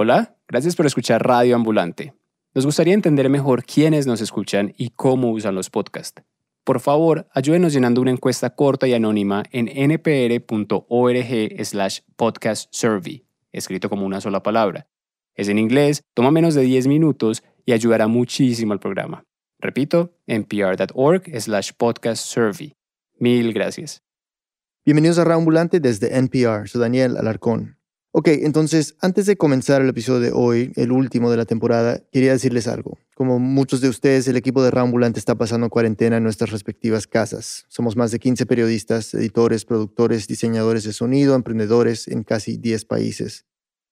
Hola, gracias por escuchar Radio Ambulante. Nos gustaría entender mejor quiénes nos escuchan y cómo usan los podcasts. Por favor, ayúdenos llenando una encuesta corta y anónima en npr.org slash podcast survey, escrito como una sola palabra. Es en inglés, toma menos de 10 minutos y ayudará muchísimo al programa. Repito, npr.org slash podcast survey. Mil gracias. Bienvenidos a Radio Ambulante desde NPR. Soy Daniel Alarcón. Ok, entonces, antes de comenzar el episodio de hoy, el último de la temporada, quería decirles algo. Como muchos de ustedes, el equipo de Rambulante está pasando cuarentena en nuestras respectivas casas. Somos más de 15 periodistas, editores, productores, diseñadores de sonido, emprendedores en casi 10 países.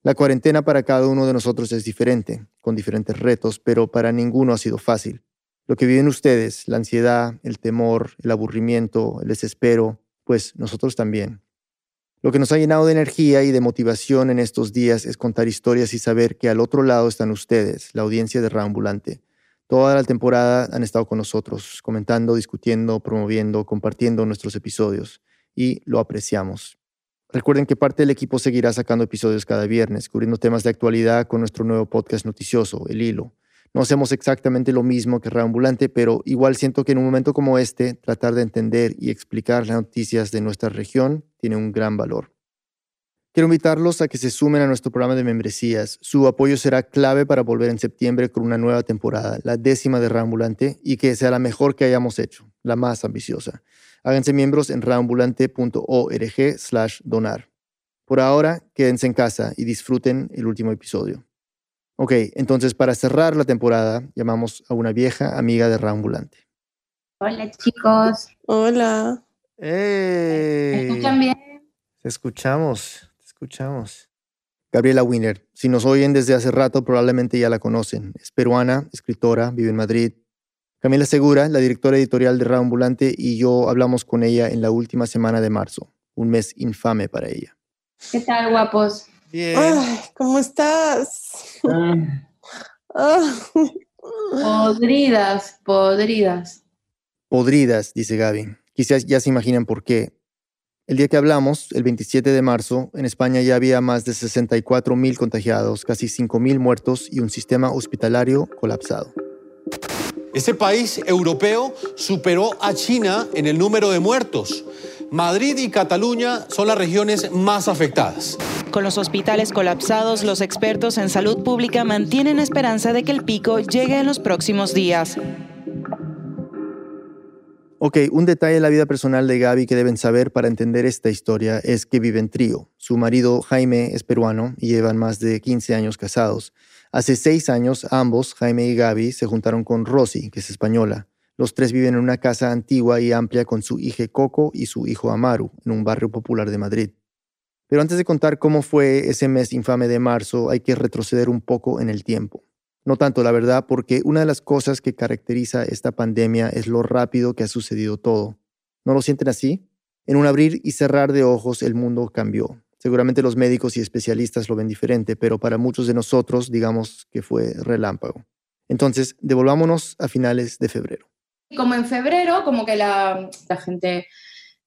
La cuarentena para cada uno de nosotros es diferente, con diferentes retos, pero para ninguno ha sido fácil. Lo que viven ustedes, la ansiedad, el temor, el aburrimiento, el desespero, pues nosotros también. Lo que nos ha llenado de energía y de motivación en estos días es contar historias y saber que al otro lado están ustedes, la audiencia de Reambulante. Toda la temporada han estado con nosotros, comentando, discutiendo, promoviendo, compartiendo nuestros episodios y lo apreciamos. Recuerden que parte del equipo seguirá sacando episodios cada viernes, cubriendo temas de actualidad con nuestro nuevo podcast noticioso, El Hilo. No hacemos exactamente lo mismo que Reambulante, pero igual siento que en un momento como este, tratar de entender y explicar las noticias de nuestra región tiene un gran valor. Quiero invitarlos a que se sumen a nuestro programa de membresías. Su apoyo será clave para volver en septiembre con una nueva temporada, la décima de Reambulante, y que sea la mejor que hayamos hecho, la más ambiciosa. Háganse miembros en reambulante.org slash donar. Por ahora, quédense en casa y disfruten el último episodio. Ok, entonces para cerrar la temporada, llamamos a una vieja amiga de Reambulante. Hola chicos. Hola. ¡Hey! ¿Me escuchan bien? Te escuchamos, te escuchamos. Gabriela Wiener, si nos oyen desde hace rato, probablemente ya la conocen. Es peruana, escritora, vive en Madrid. Camila Segura, la directora editorial de Reambulante, y yo hablamos con ella en la última semana de marzo, un mes infame para ella. ¿Qué tal, guapos? Bien. Ay, ¿cómo estás? Ah. Podridas, podridas. Podridas, dice Gaby. Quizás ya se imaginan por qué. El día que hablamos, el 27 de marzo, en España ya había más de 64 mil contagiados, casi 5 mil muertos y un sistema hospitalario colapsado. Este país europeo superó a China en el número de muertos. Madrid y Cataluña son las regiones más afectadas. Con los hospitales colapsados, los expertos en salud pública mantienen esperanza de que el pico llegue en los próximos días. Ok, un detalle de la vida personal de Gaby que deben saber para entender esta historia es que vive en trío. Su marido Jaime es peruano y llevan más de 15 años casados. Hace seis años ambos, Jaime y Gaby, se juntaron con Rosy, que es española. Los tres viven en una casa antigua y amplia con su hija Coco y su hijo Amaru, en un barrio popular de Madrid. Pero antes de contar cómo fue ese mes infame de marzo, hay que retroceder un poco en el tiempo. No tanto, la verdad, porque una de las cosas que caracteriza esta pandemia es lo rápido que ha sucedido todo. ¿No lo sienten así? En un abrir y cerrar de ojos el mundo cambió. Seguramente los médicos y especialistas lo ven diferente, pero para muchos de nosotros digamos que fue relámpago. Entonces, devolvámonos a finales de febrero. Como en febrero, como que la, gente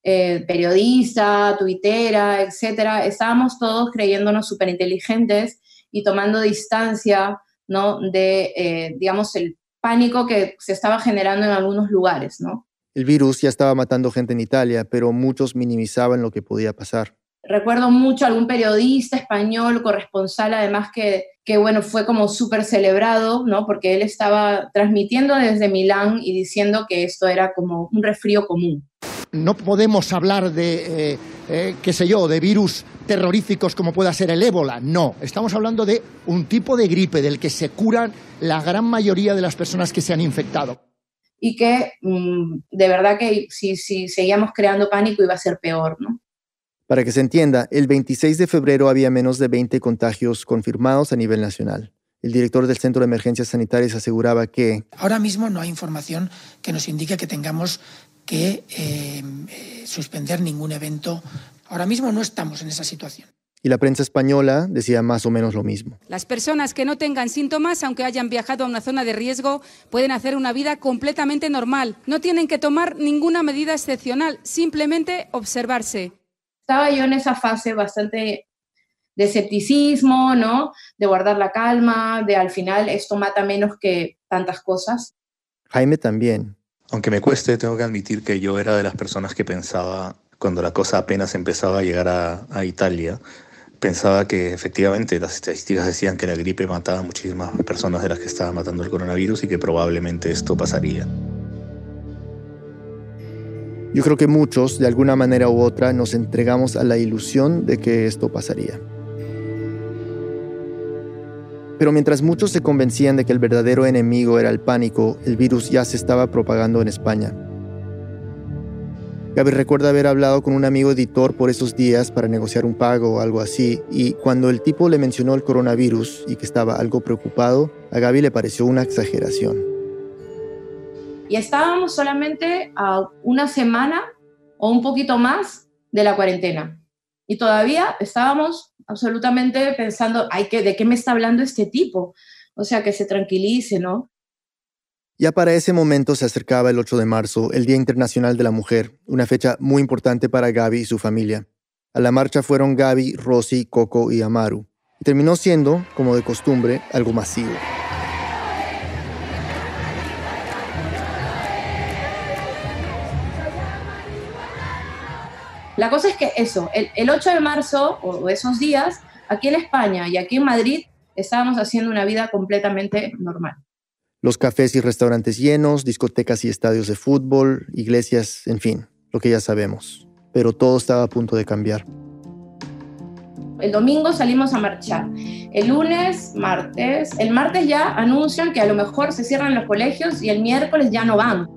eh, periodista, tuitera, etcétera, estábamos todos creyéndonos súper inteligentes y tomando distancia ¿no? de, eh, digamos, el pánico que se estaba generando en algunos lugares, ¿no? El virus ya estaba matando gente en Italia, pero muchos minimizaban lo que podía pasar. Recuerdo mucho a algún periodista español, corresponsal, además que, que bueno, fue como súper celebrado, ¿no? Porque él estaba transmitiendo desde Milán y diciendo que esto era como un resfrío común. No podemos hablar de, eh, eh, qué sé yo, de virus terroríficos como pueda ser el ébola. No, estamos hablando de un tipo de gripe del que se curan la gran mayoría de las personas que se han infectado. Y que mm, de verdad que si, si seguíamos creando pánico iba a ser peor, ¿no? Para que se entienda, el 26 de febrero había menos de 20 contagios confirmados a nivel nacional. El director del Centro de Emergencias Sanitarias aseguraba que... Ahora mismo no hay información que nos indique que tengamos que eh, eh, suspender ningún evento. Ahora mismo no estamos en esa situación. Y la prensa española decía más o menos lo mismo. Las personas que no tengan síntomas, aunque hayan viajado a una zona de riesgo, pueden hacer una vida completamente normal. No tienen que tomar ninguna medida excepcional, simplemente observarse. Estaba yo en esa fase bastante de escepticismo, ¿no? De guardar la calma, de al final esto mata menos que tantas cosas. Jaime también. Aunque me cueste, tengo que admitir que yo era de las personas que pensaba, cuando la cosa apenas empezaba a llegar a, a Italia, pensaba que efectivamente las estadísticas decían que la gripe mataba a muchísimas personas de las que estaba matando el coronavirus y que probablemente esto pasaría. Yo creo que muchos, de alguna manera u otra, nos entregamos a la ilusión de que esto pasaría. Pero mientras muchos se convencían de que el verdadero enemigo era el pánico, el virus ya se estaba propagando en España. Gaby recuerda haber hablado con un amigo editor por esos días para negociar un pago o algo así, y cuando el tipo le mencionó el coronavirus y que estaba algo preocupado, a Gaby le pareció una exageración. Y estábamos solamente a una semana o un poquito más de la cuarentena. Y todavía estábamos absolutamente pensando, Ay, ¿de qué me está hablando este tipo? O sea, que se tranquilice, ¿no? Ya para ese momento se acercaba el 8 de marzo, el Día Internacional de la Mujer, una fecha muy importante para Gaby y su familia. A la marcha fueron Gaby, Rosy, Coco y Amaru. Y terminó siendo, como de costumbre, algo masivo. La cosa es que eso, el, 8 de marzo o esos días, aquí en España y aquí en Madrid, estábamos haciendo una vida completamente normal. Los cafés y restaurantes llenos, discotecas y estadios de fútbol, iglesias, en fin, lo que ya sabemos. Pero todo estaba a punto de cambiar. El domingo salimos a marchar. El lunes, martes, el martes ya anuncian que a lo mejor se cierran los colegios y el miércoles ya no van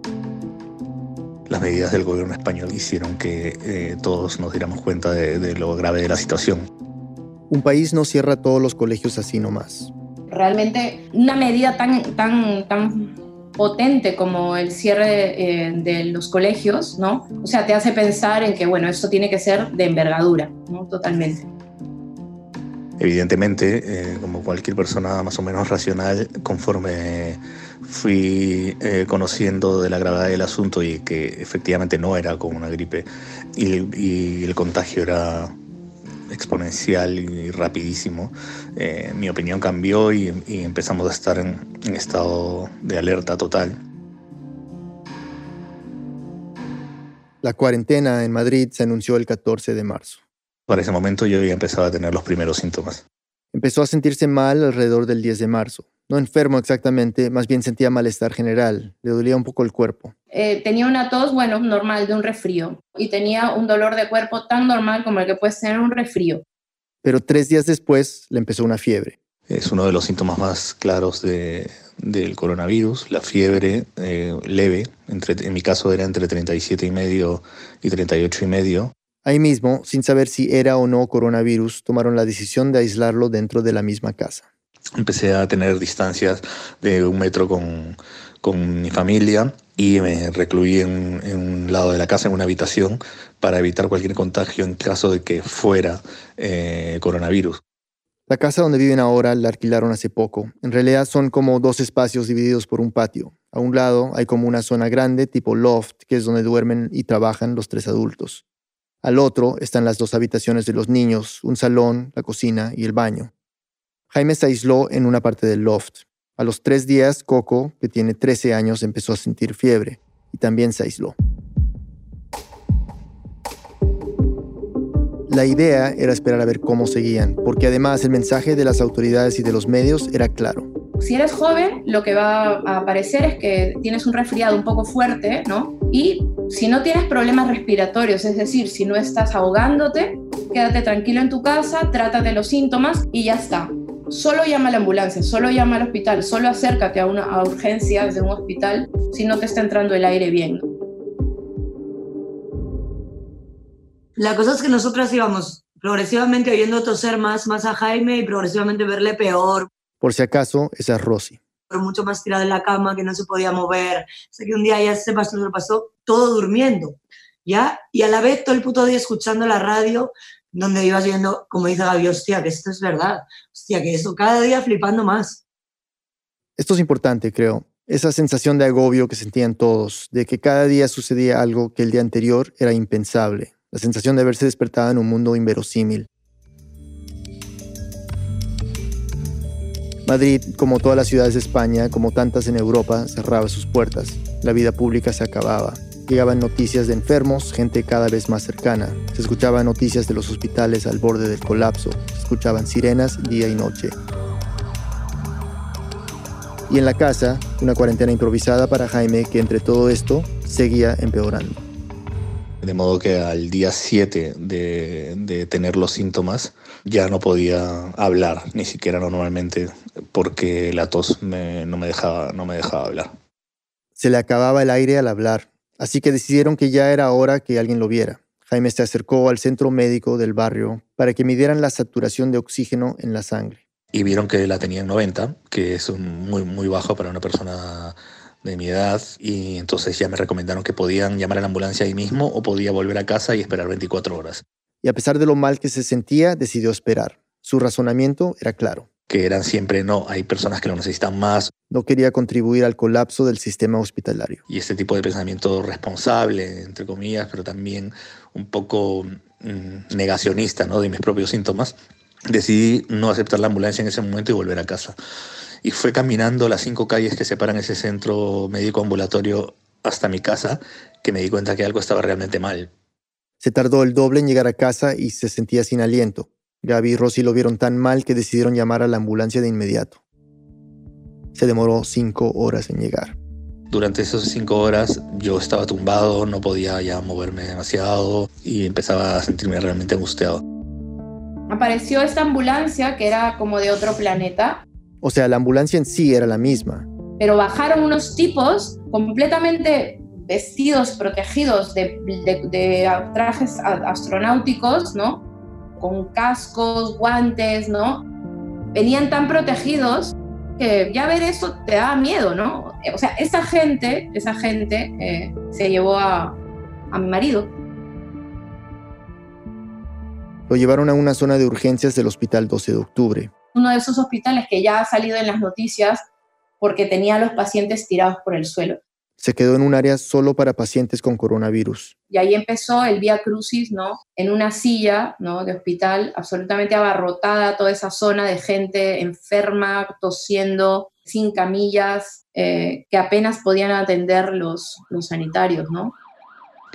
las medidas del gobierno español hicieron que eh, todos nos diéramos cuenta de, lo grave de la situación. Un país no cierra todos los colegios así nomás. Realmente una medida tan, tan, tan potente como el cierre eh, de los colegios, ¿no? O sea, te hace pensar en que, bueno, esto tiene que ser de envergadura, ¿no? Totalmente. Evidentemente, eh, como cualquier persona más o menos racional, conforme fui eh, conociendo de la gravedad del asunto y que efectivamente no era como una gripe y, el contagio era exponencial y rapidísimo, eh, mi opinión cambió y, empezamos a estar en, en estado de alerta total. La cuarentena en Madrid se anunció el 14 de marzo. Para ese momento yo había empezado a tener los primeros síntomas. Empezó a sentirse mal alrededor del 10 de marzo. No enfermo exactamente, más bien sentía malestar general, le dolía un poco el cuerpo. Eh, tenía una tos, bueno, normal, de un resfrío, y tenía un dolor de cuerpo tan normal como el que puede tener un resfrío. Pero tres días después le empezó una fiebre. Es uno de los síntomas más claros del coronavirus, la fiebre eh, leve, entre, en mi caso era entre 37 y medio y 38 y medio. Ahí mismo, sin saber si era o no coronavirus, tomaron la decisión de aislarlo dentro de la misma casa empecé a tener distancias de un metro con, con mi familia y me recluí en, un lado de la casa, en una habitación, para evitar cualquier contagio en caso de que fuera eh, coronavirus. La casa donde viven ahora la alquilaron hace poco. En realidad son como dos espacios divididos por un patio. A un lado hay como una zona grande tipo loft, que es donde duermen y trabajan los tres adultos. Al otro están las dos habitaciones de los niños, un salón, la cocina y el baño. Jaime se aisló en una parte del loft. A los tres días, Coco, que tiene 13 años, empezó a sentir fiebre y también se aisló. La idea era esperar a ver cómo seguían, porque además el mensaje de las autoridades y de los medios era claro. Si eres joven, lo que va a aparecer es que tienes un resfriado un poco fuerte, ¿no? Y si no tienes problemas respiratorios, es decir, si no estás ahogándote, quédate tranquilo en tu casa, trátate los síntomas y ya está solo llama a la ambulancia, solo llama al hospital, solo acércate a una urgencia de un hospital si no te está entrando el aire bien. La cosa es que nosotras íbamos progresivamente oyendo toser más, más a Jaime y progresivamente verle peor. Por si acaso, esa es Rosy. Pero mucho más tirada en la cama, que no se podía mover. Sé que un día ya se pasó, se pasó todo durmiendo. ¿ya? Y a la vez todo el puto día escuchando la radio, donde ibas viendo, como dice Gaby, hostia, que esto es verdad, hostia, que eso cada día flipando más. Esto es importante, creo. Esa sensación de agobio que sentían todos, de que cada día sucedía algo que el día anterior era impensable, la sensación de haberse despertado en un mundo inverosímil. Madrid, como todas las ciudades de España, como tantas en Europa, cerraba sus puertas. La vida pública se acababa. Llegaban noticias de enfermos, gente cada vez más cercana. Se escuchaban noticias de los hospitales al borde del colapso. Se escuchaban sirenas día y noche. Y en la casa, una cuarentena improvisada para Jaime que entre todo esto seguía empeorando. De modo que al día 7 de, de, tener los síntomas ya no podía hablar, ni siquiera normalmente, porque la tos me, no, me dejaba, no me dejaba hablar. Se le acababa el aire al hablar, así que decidieron que ya era hora que alguien lo viera. Jaime se acercó al centro médico del barrio para que midieran la saturación de oxígeno en la sangre. Y vieron que la tenía en 90, que es muy, muy bajo para una persona de mi edad y entonces ya me recomendaron que podían llamar a la ambulancia ahí mismo o podía volver a casa y esperar 24 horas. Y a pesar de lo mal que se sentía, decidió esperar. Su razonamiento era claro. Que eran siempre no, hay personas que lo necesitan más. No quería contribuir al colapso del sistema hospitalario. Y este tipo de pensamiento responsable, entre comillas, pero también un poco mmm, negacionista ¿no? de mis propios síntomas, decidí no aceptar la ambulancia en ese momento y volver a casa y fue caminando las cinco calles que separan ese centro médico ambulatorio hasta mi casa que me di cuenta que algo estaba realmente mal. Se tardó el doble en llegar a casa y se sentía sin aliento. Gaby y Rosy lo vieron tan mal que decidieron llamar a la ambulancia de inmediato. Se demoró cinco horas en llegar. Durante esas cinco horas yo estaba tumbado, no podía ya moverme demasiado y empezaba a sentirme realmente angustiado. Apareció esta ambulancia que era como de otro planeta o sea, la ambulancia en sí era la misma. Pero bajaron unos tipos completamente vestidos, protegidos de, de, de trajes astronáuticos, ¿no? Con cascos, guantes, ¿no? Venían tan protegidos que ya ver eso te da miedo, ¿no? O sea, esa gente, esa gente eh, se llevó a, a mi marido. Lo llevaron a una zona de urgencias del Hospital 12 de Octubre uno de esos hospitales que ya ha salido en las noticias porque tenía a los pacientes tirados por el suelo. Se quedó en un área solo para pacientes con coronavirus. Y ahí empezó el Vía Crucis, ¿no? En una silla, ¿no? De hospital, absolutamente abarrotada toda esa zona de gente enferma, tosiendo, sin camillas, eh, que apenas podían atender los, los sanitarios, ¿no?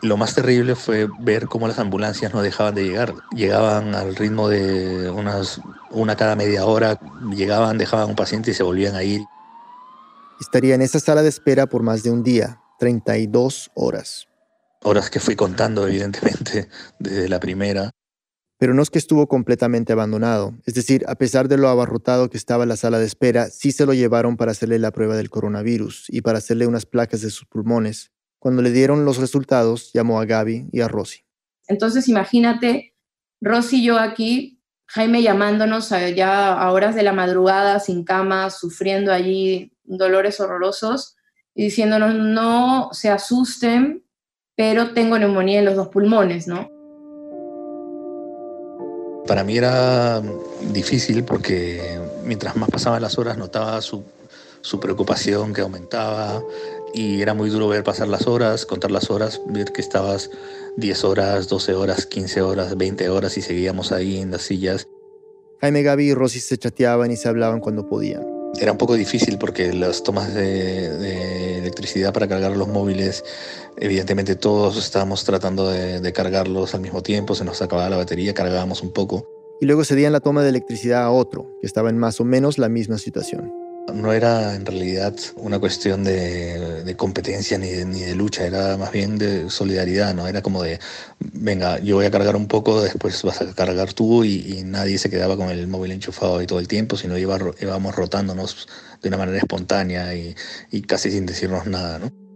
Lo más terrible fue ver cómo las ambulancias no dejaban de llegar. Llegaban al ritmo de unas, una cada media hora, llegaban, dejaban un paciente y se volvían a ir. Estaría en esa sala de espera por más de un día, 32 horas. Horas que fui contando, evidentemente, desde la primera. Pero no es que estuvo completamente abandonado. Es decir, a pesar de lo abarrotado que estaba la sala de espera, sí se lo llevaron para hacerle la prueba del coronavirus y para hacerle unas placas de sus pulmones. Cuando le dieron los resultados, llamó a Gaby y a Rosy. Entonces, imagínate, Rosy y yo aquí, Jaime llamándonos ya a horas de la madrugada, sin cama, sufriendo allí dolores horrorosos y diciéndonos, no se asusten, pero tengo neumonía en los dos pulmones, ¿no? Para mí era difícil porque mientras más pasaban las horas notaba su, su preocupación que aumentaba, y era muy duro ver pasar las horas, contar las horas, ver que estabas 10 horas, 12 horas, 15 horas, 20 horas y seguíamos ahí en las sillas. Jaime, Gaby y Rosy se chateaban y se hablaban cuando podían. Era un poco difícil porque las tomas de, electricidad para cargar los móviles, evidentemente todos estábamos tratando de, de cargarlos al mismo tiempo, se nos acababa la batería, cargábamos un poco. Y luego cedían la toma de electricidad a otro, que estaba en más o menos la misma situación. No era en realidad una cuestión de, competencia ni de, ni de, lucha, era más bien de solidaridad, ¿no? Era como de, venga, yo voy a cargar un poco, después vas a cargar tú y, y nadie se quedaba con el móvil enchufado ahí todo el tiempo, sino iba, íbamos rotándonos de una manera espontánea y, y casi sin decirnos nada, ¿no?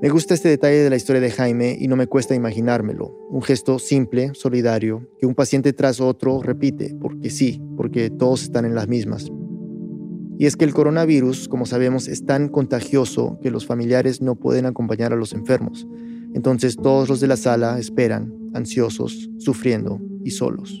Me gusta este detalle de la historia de Jaime y no me cuesta imaginármelo. Un gesto simple, solidario, que un paciente tras otro repite, porque sí, porque todos están en las mismas. Y es que el coronavirus, como sabemos, es tan contagioso que los familiares no pueden acompañar a los enfermos. Entonces todos los de la sala esperan, ansiosos, sufriendo y solos.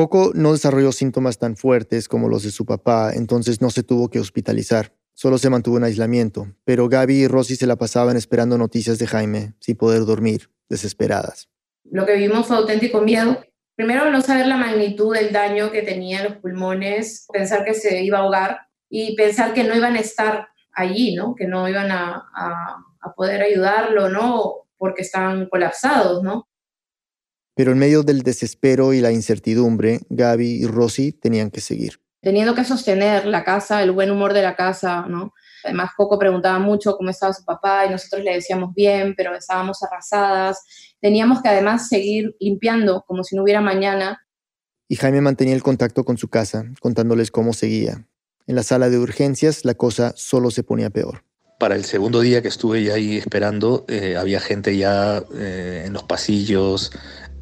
Coco no desarrolló síntomas tan fuertes como los de su papá, entonces no se tuvo que hospitalizar. Solo se mantuvo en aislamiento, pero Gaby y Rosy se la pasaban esperando noticias de Jaime, sin poder dormir, desesperadas. Lo que vivimos fue auténtico miedo. Primero, no saber la magnitud del daño que tenía en los pulmones, pensar que se iba a ahogar y pensar que no iban a estar allí, ¿no? Que no iban a, a poder ayudarlo, ¿no? Porque estaban colapsados, ¿no? Pero en medio del desespero y la incertidumbre, Gaby y Rosy tenían que seguir. Teniendo que sostener la casa, el buen humor de la casa, ¿no? Además, Coco preguntaba mucho cómo estaba su papá y nosotros le decíamos bien, pero estábamos arrasadas. Teníamos que además seguir limpiando como si no hubiera mañana. Y Jaime mantenía el contacto con su casa, contándoles cómo seguía. En la sala de urgencias la cosa solo se ponía peor. Para el segundo día que estuve ya ahí esperando, eh, había gente ya eh, en los pasillos,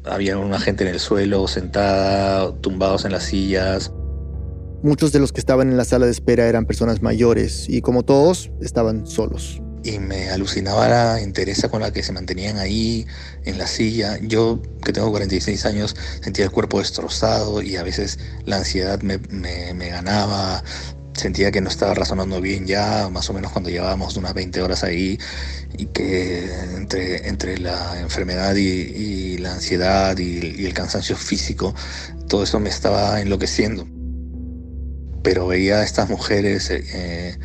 había una gente en el suelo, sentada, tumbados en las sillas. Muchos de los que estaban en la sala de espera eran personas mayores y como todos, estaban solos. Y me alucinaba la entereza con la que se mantenían ahí en la silla. Yo, que tengo 46 años, sentía el cuerpo destrozado y a veces la ansiedad me, me, me ganaba, sentía que no estaba razonando bien ya, más o menos cuando llevábamos unas 20 horas ahí, y que entre, entre la enfermedad y, la ansiedad y, el cansancio físico, todo eso me estaba enloqueciendo. Pero veía a estas mujeres eh,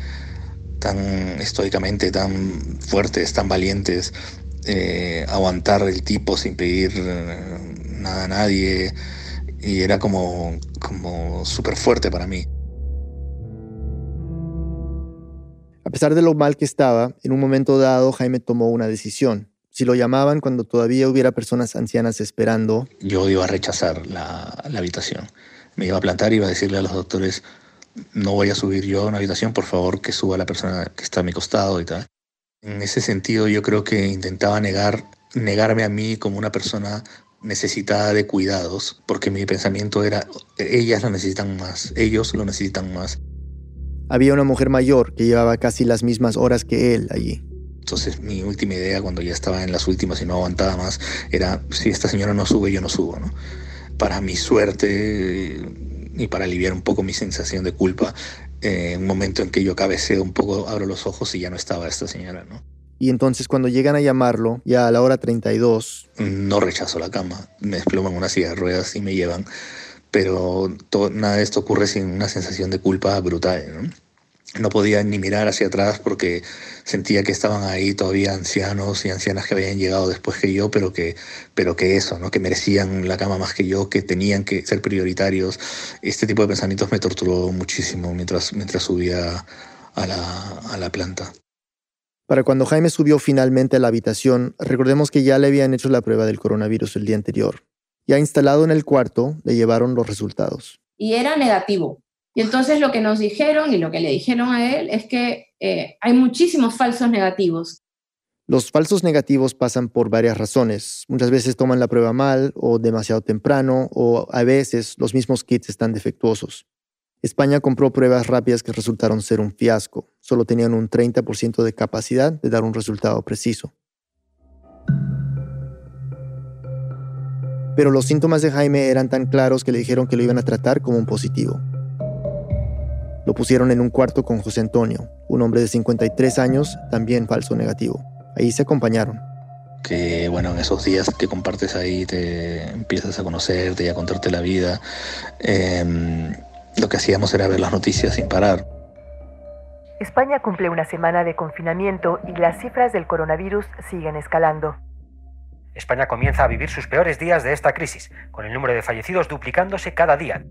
tan estoicamente, tan fuertes, tan valientes, eh, aguantar el tipo sin pedir nada a nadie, y era como, como súper fuerte para mí. Pesar de lo mal que estaba, en un momento dado Jaime tomó una decisión. Si lo llamaban cuando todavía hubiera personas ancianas esperando, yo iba a rechazar la, la, habitación. Me iba a plantar y iba a decirle a los doctores, no voy a subir yo a una habitación, por favor que suba la persona que está a mi costado y tal. En ese sentido yo creo que intentaba negar, negarme a mí como una persona necesitada de cuidados, porque mi pensamiento era, ellas lo necesitan más, ellos lo necesitan más. Había una mujer mayor que llevaba casi las mismas horas que él allí. Entonces mi última idea cuando ya estaba en las últimas y no aguantaba más era, si esta señora no sube, yo no subo. ¿no? Para mi suerte y para aliviar un poco mi sensación de culpa, eh, un momento en que yo cabeceo un poco, abro los ojos y ya no estaba esta señora. ¿no? Y entonces cuando llegan a llamarlo, ya a la hora 32... No rechazo la cama, me desploman una silla de ruedas y me llevan pero todo, nada de esto ocurre sin una sensación de culpa brutal. ¿no? podía ni mirar hacia atrás porque sentía que estaban ahí todavía ancianos y ancianas que habían llegado después que yo, pero que, eso, ¿no? que merecían la cama más que yo, que tenían que ser prioritarios. Este tipo de pensamientos me torturó muchísimo mientras, mientras subía a la, a la planta. Para cuando Jaime subió finalmente a la habitación, recordemos que ya le habían hecho la prueba del coronavirus el día anterior. Ya instalado en el cuarto, le llevaron los resultados. Y era negativo. Y entonces lo que nos dijeron y lo que le dijeron a él es que eh, hay muchísimos falsos negativos. Los falsos negativos pasan por varias razones. Muchas veces toman la prueba mal o demasiado temprano o a veces los mismos kits están defectuosos. España compró pruebas rápidas que resultaron ser un fiasco. Solo tenían un 30% de capacidad de dar un resultado preciso. Pero los síntomas de Jaime eran tan claros que le dijeron que lo iban a tratar como un positivo. Lo pusieron en un cuarto con José Antonio, un hombre de 53 años, también falso negativo. Ahí se acompañaron. Que bueno, en esos días que compartes ahí te empiezas a conocerte y a contarte la vida. Eh, lo que hacíamos era ver las noticias sin parar. España cumple una semana de confinamiento y las cifras del coronavirus siguen escalando. España comienza a vivir sus peores días de esta crisis, con el número de fallecidos duplicándose cada día.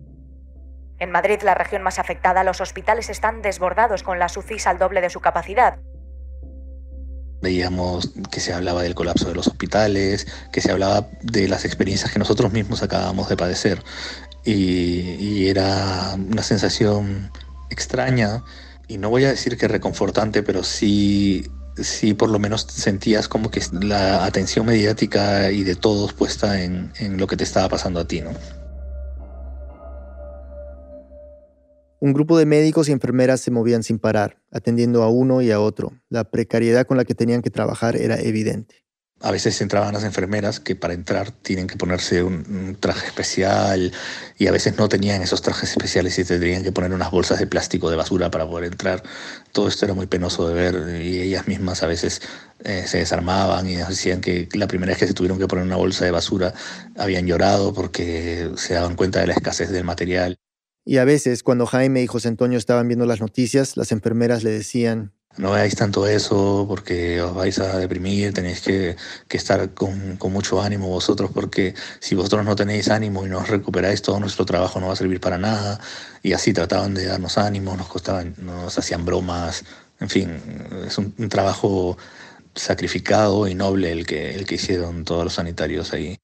En Madrid, la región más afectada, los hospitales están desbordados con las UCIs al doble de su capacidad. Veíamos que se hablaba del colapso de los hospitales, que se hablaba de las experiencias que nosotros mismos acabamos de padecer. Y, y era una sensación extraña, y no voy a decir que reconfortante, pero sí sí por lo menos sentías como que la atención mediática y de todos puesta en, en, lo que te estaba pasando a ti, ¿no? Un grupo de médicos y enfermeras se movían sin parar, atendiendo a uno y a otro. La precariedad con la que tenían que trabajar era evidente. A veces entraban las enfermeras que para entrar tienen que ponerse un, traje especial y a veces no tenían esos trajes especiales y tendrían que poner unas bolsas de plástico de basura para poder entrar. Todo esto era muy penoso de ver y ellas mismas a veces eh, se desarmaban y nos decían que la primera vez que se tuvieron que poner una bolsa de basura habían llorado porque se daban cuenta de la escasez del material. Y a veces, cuando Jaime y José Antonio estaban viendo las noticias, las enfermeras le decían, no veáis tanto eso porque os vais a deprimir, tenéis que, que estar con, con, mucho ánimo vosotros porque si vosotros no tenéis ánimo y no os recuperáis, todo nuestro trabajo no va a servir para nada. Y así trataban de darnos ánimo, nos costaban, nos hacían bromas, en fin, es un, un trabajo sacrificado y noble el que, el que hicieron todos los sanitarios ahí.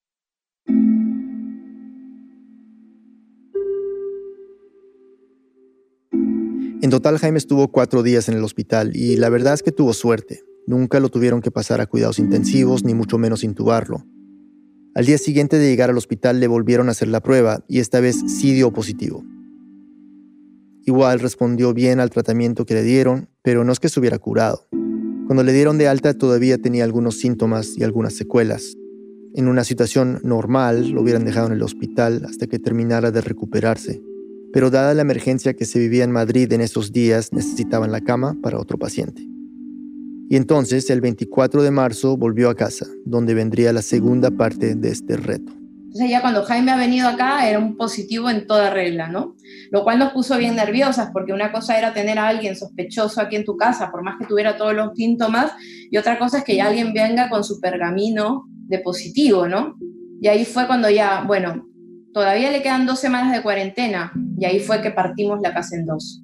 En total, Jaime estuvo cuatro días en el hospital y la verdad es que tuvo suerte. Nunca lo tuvieron que pasar a cuidados intensivos, ni mucho menos intubarlo. Al día siguiente de llegar al hospital le volvieron a hacer la prueba y esta vez sí dio positivo. Igual respondió bien al tratamiento que le dieron, pero no es que se hubiera curado. Cuando le dieron de alta todavía tenía algunos síntomas y algunas secuelas. En una situación normal lo hubieran dejado en el hospital hasta que terminara de recuperarse pero dada la emergencia que se vivía en Madrid en esos días, necesitaban la cama para otro paciente. Y entonces, el 24 de marzo, volvió a casa, donde vendría la segunda parte de este reto. Entonces ya cuando Jaime ha venido acá era un positivo en toda regla, ¿no? Lo cual nos puso bien nerviosas porque una cosa era tener a alguien sospechoso aquí en tu casa, por más que tuviera todos los síntomas, y otra cosa es que ya alguien venga con su pergamino de positivo, ¿no? Y ahí fue cuando ya, bueno, todavía le quedan dos semanas de cuarentena y ahí fue que partimos la casa en dos.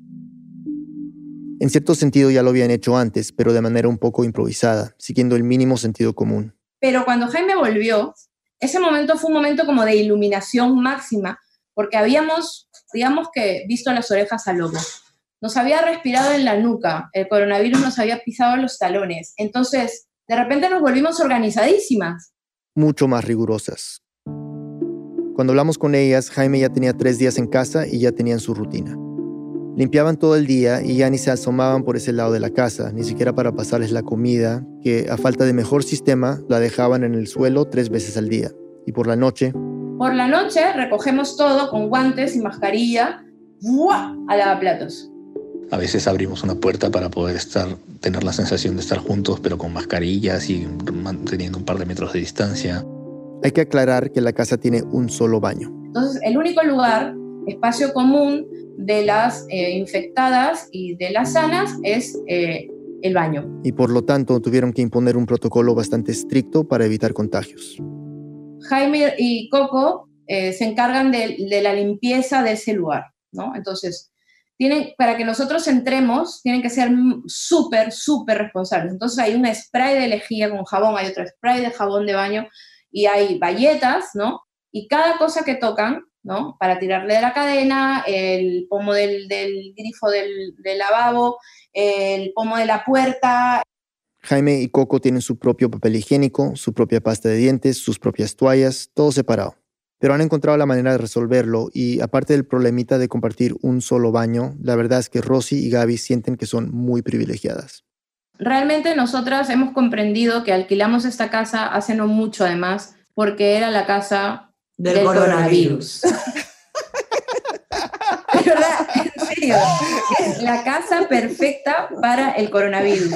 En cierto sentido ya lo habían hecho antes, pero de manera un poco improvisada, siguiendo el mínimo sentido común. Pero cuando Jaime volvió, ese momento fue un momento como de iluminación máxima, porque habíamos, digamos que, visto las orejas al lobo. Nos había respirado en la nuca, el coronavirus nos había pisado los talones. Entonces, de repente nos volvimos organizadísimas. Mucho más rigurosas, cuando hablamos con ellas, Jaime ya tenía tres días en casa y ya tenían su rutina. Limpiaban todo el día y ya ni se asomaban por ese lado de la casa, ni siquiera para pasarles la comida, que a falta de mejor sistema la dejaban en el suelo tres veces al día. Y por la noche... Por la noche recogemos todo con guantes y mascarilla ¡buah! a lavaplatos. A veces abrimos una puerta para poder estar, tener la sensación de estar juntos, pero con mascarillas y manteniendo un par de metros de distancia. Hay que aclarar que la casa tiene un solo baño. Entonces, el único lugar, espacio común de las eh, infectadas y de las sanas es eh, el baño. Y por lo tanto tuvieron que imponer un protocolo bastante estricto para evitar contagios. Jaime y Coco eh, se encargan de, de, la limpieza de ese lugar, ¿no? Entonces, tienen, para que nosotros entremos, tienen que ser súper, súper responsables. Entonces, hay un spray de lejía con jabón, hay otro spray de jabón de baño y hay bayetas, ¿no? Y cada cosa que tocan, ¿no? Para tirarle de la cadena, el pomo del, grifo del, del lavabo, el pomo de la puerta. Jaime y Coco tienen su propio papel higiénico, su propia pasta de dientes, sus propias toallas, todo separado. Pero han encontrado la manera de resolverlo y aparte del problemita de compartir un solo baño, la verdad es que Rosy y Gaby sienten que son muy privilegiadas. Realmente nosotras hemos comprendido que alquilamos esta casa hace no mucho además, porque era la casa del, coronavirus. ¿Verdad? En serio, es la casa perfecta para el coronavirus.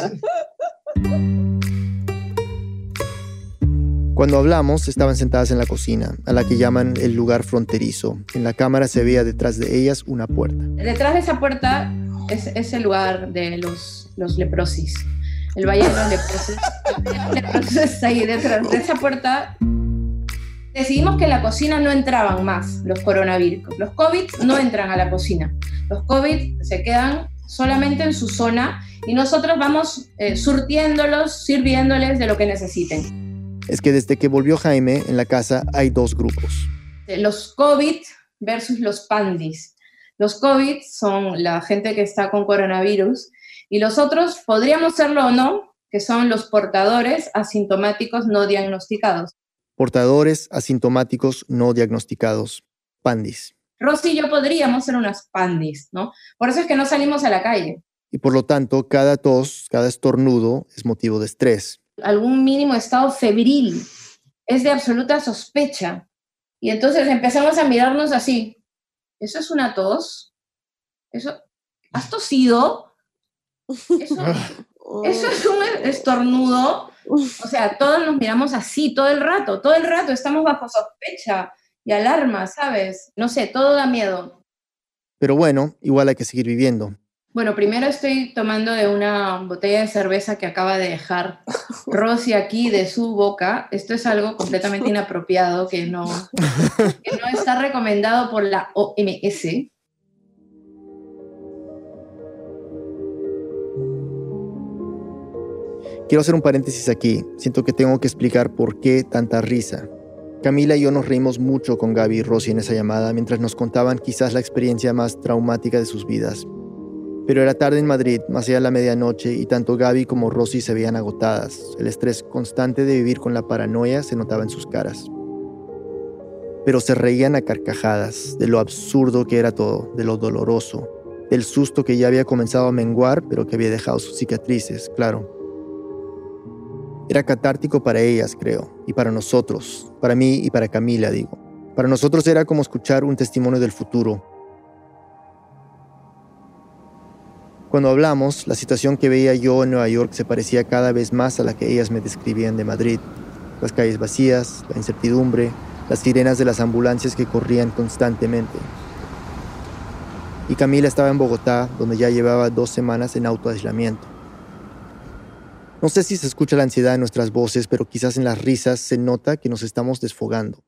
Cuando hablamos, estaban sentadas en la cocina, a la que llaman el lugar fronterizo. En la cámara se veía detrás de ellas una puerta. Detrás de esa puerta es, es el lugar de los, los leprosis. El Valle de los Leprosos. leprosos está ahí detrás de esa puerta. Decidimos que en la cocina no entraban más los coronavirus. Los COVID no entran a la cocina. Los COVID se quedan solamente en su zona y nosotros vamos eh, surtiéndolos, sirviéndoles de lo que necesiten. Es que desde que volvió Jaime en la casa hay dos grupos. Los COVID versus los pandis. Los COVID son la gente que está con coronavirus y los otros podríamos serlo o no, que son los portadores asintomáticos no diagnosticados. Portadores asintomáticos no diagnosticados, pandis. Rosy y yo podríamos ser unas pandis, ¿no? Por eso es que no salimos a la calle. Y por lo tanto, cada tos, cada estornudo es motivo de estrés. Algún mínimo estado febril es de absoluta sospecha. Y entonces empezamos a mirarnos así. ¿Eso es una tos? ¿Eso? ¿Has tosido? Eso, es un estornudo. O sea, todos nos miramos así todo el rato, todo el rato estamos bajo sospecha y alarma, ¿sabes? No sé, todo da miedo. Pero bueno, igual hay que seguir viviendo. Bueno, primero estoy tomando de una botella de cerveza que acaba de dejar Rosy aquí de su boca. Esto es algo completamente inapropiado que no, que no está recomendado por la OMS. Quiero hacer un paréntesis aquí. Siento que tengo que explicar por qué tanta risa. Camila y yo nos reímos mucho con Gaby y Rosy en esa llamada mientras nos contaban quizás la experiencia más traumática de sus vidas. Pero era tarde en Madrid, más allá de la medianoche, y tanto Gaby como Rosy se veían agotadas. El estrés constante de vivir con la paranoia se notaba en sus caras. Pero se reían a carcajadas de lo absurdo que era todo, de lo doloroso, del susto que ya había comenzado a menguar, pero que había dejado sus cicatrices, claro. Era catártico para ellas, creo, y para nosotros, para mí y para Camila, digo. Para nosotros era como escuchar un testimonio del futuro. Cuando hablamos, la situación que veía yo en Nueva York se parecía cada vez más a la que ellas me describían de Madrid. Las calles vacías, la incertidumbre, las sirenas de las ambulancias que corrían constantemente. Y Camila estaba en Bogotá, donde ya llevaba dos semanas en autoaislamiento. No sé si se escucha la ansiedad en nuestras voces, pero quizás en las risas se nota que nos estamos desfogando.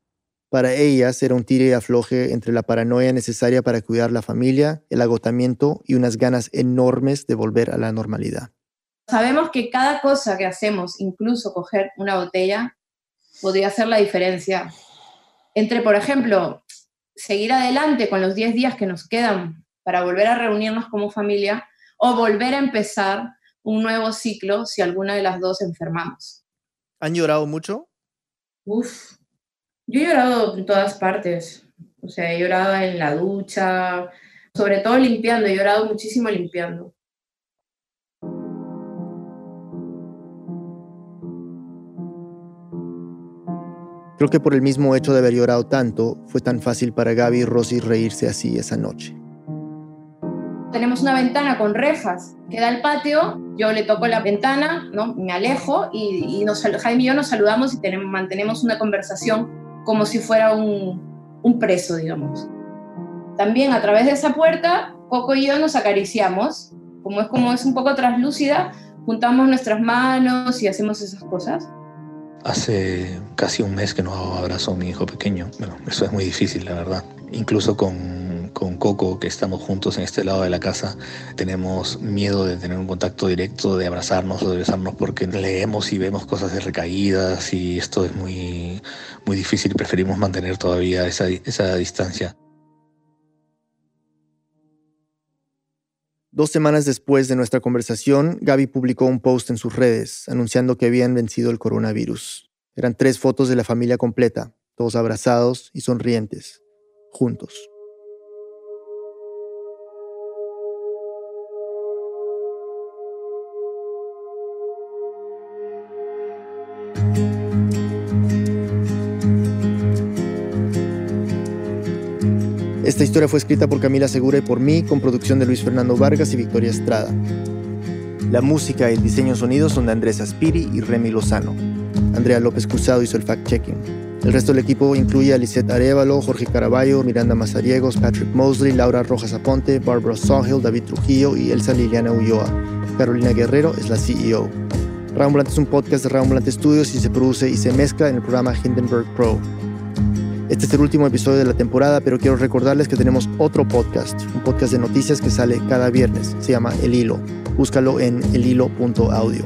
Para ellas era un tire y afloje entre la paranoia necesaria para cuidar la familia, el agotamiento y unas ganas enormes de volver a la normalidad. Sabemos que cada cosa que hacemos, incluso coger una botella, podría hacer la diferencia. Entre, por ejemplo, seguir adelante con los 10 días que nos quedan para volver a reunirnos como familia o volver a empezar un nuevo ciclo si alguna de las dos enfermamos. ¿Han llorado mucho? Uf, yo he llorado en todas partes. O sea, he llorado en la ducha, sobre todo limpiando, he llorado muchísimo limpiando. Creo que por el mismo hecho de haber llorado tanto, fue tan fácil para Gaby y Rosy reírse así esa noche tenemos una ventana con rejas que da al patio, yo le toco la ventana, ¿no? me alejo y, nos, Jaime y yo nos saludamos y tenemos, mantenemos una conversación como si fuera un, un preso, digamos. También a través de esa puerta, Coco y yo nos acariciamos, como es como es un poco translúcida, juntamos nuestras manos y hacemos esas cosas. Hace casi un mes que no abrazo a mi hijo pequeño. Bueno, eso es muy difícil, la verdad. Incluso con con Coco, que estamos juntos en este lado de la casa, tenemos miedo de tener un contacto directo, de abrazarnos o de besarnos, porque leemos y vemos cosas de recaídas y esto es muy, muy difícil preferimos mantener todavía esa, esa distancia. Dos semanas después de nuestra conversación, Gaby publicó un post en sus redes anunciando que habían vencido el coronavirus. Eran tres fotos de la familia completa, todos abrazados y sonrientes, juntos. Esta historia fue escrita por Camila Segura y por mí, con producción de Luis Fernando Vargas y Victoria Estrada. La música y el diseño sonido son de Andrés Aspiri y Remy Lozano. Andrea López Cruzado hizo el fact-checking. El resto del equipo incluye a Lisette Arevalo, Jorge Caraballo, Miranda Mazariegos, Patrick Mosley, Laura Rojas Aponte, Barbara Sawhill, David Trujillo y Elsa Liliana Ulloa. Carolina Guerrero es la CEO. Rambulante es un podcast de Rambulante Studios y se produce y se mezcla en el programa Hindenburg Pro. Este es el último episodio de la temporada, pero quiero recordarles que tenemos otro podcast, un podcast de noticias que sale cada viernes. Se llama El Hilo. Búscalo en elhilo.audio.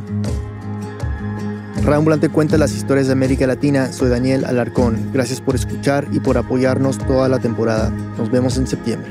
Ambulante cuenta las historias de América Latina. Soy Daniel Alarcón. Gracias por escuchar y por apoyarnos toda la temporada. Nos vemos en septiembre.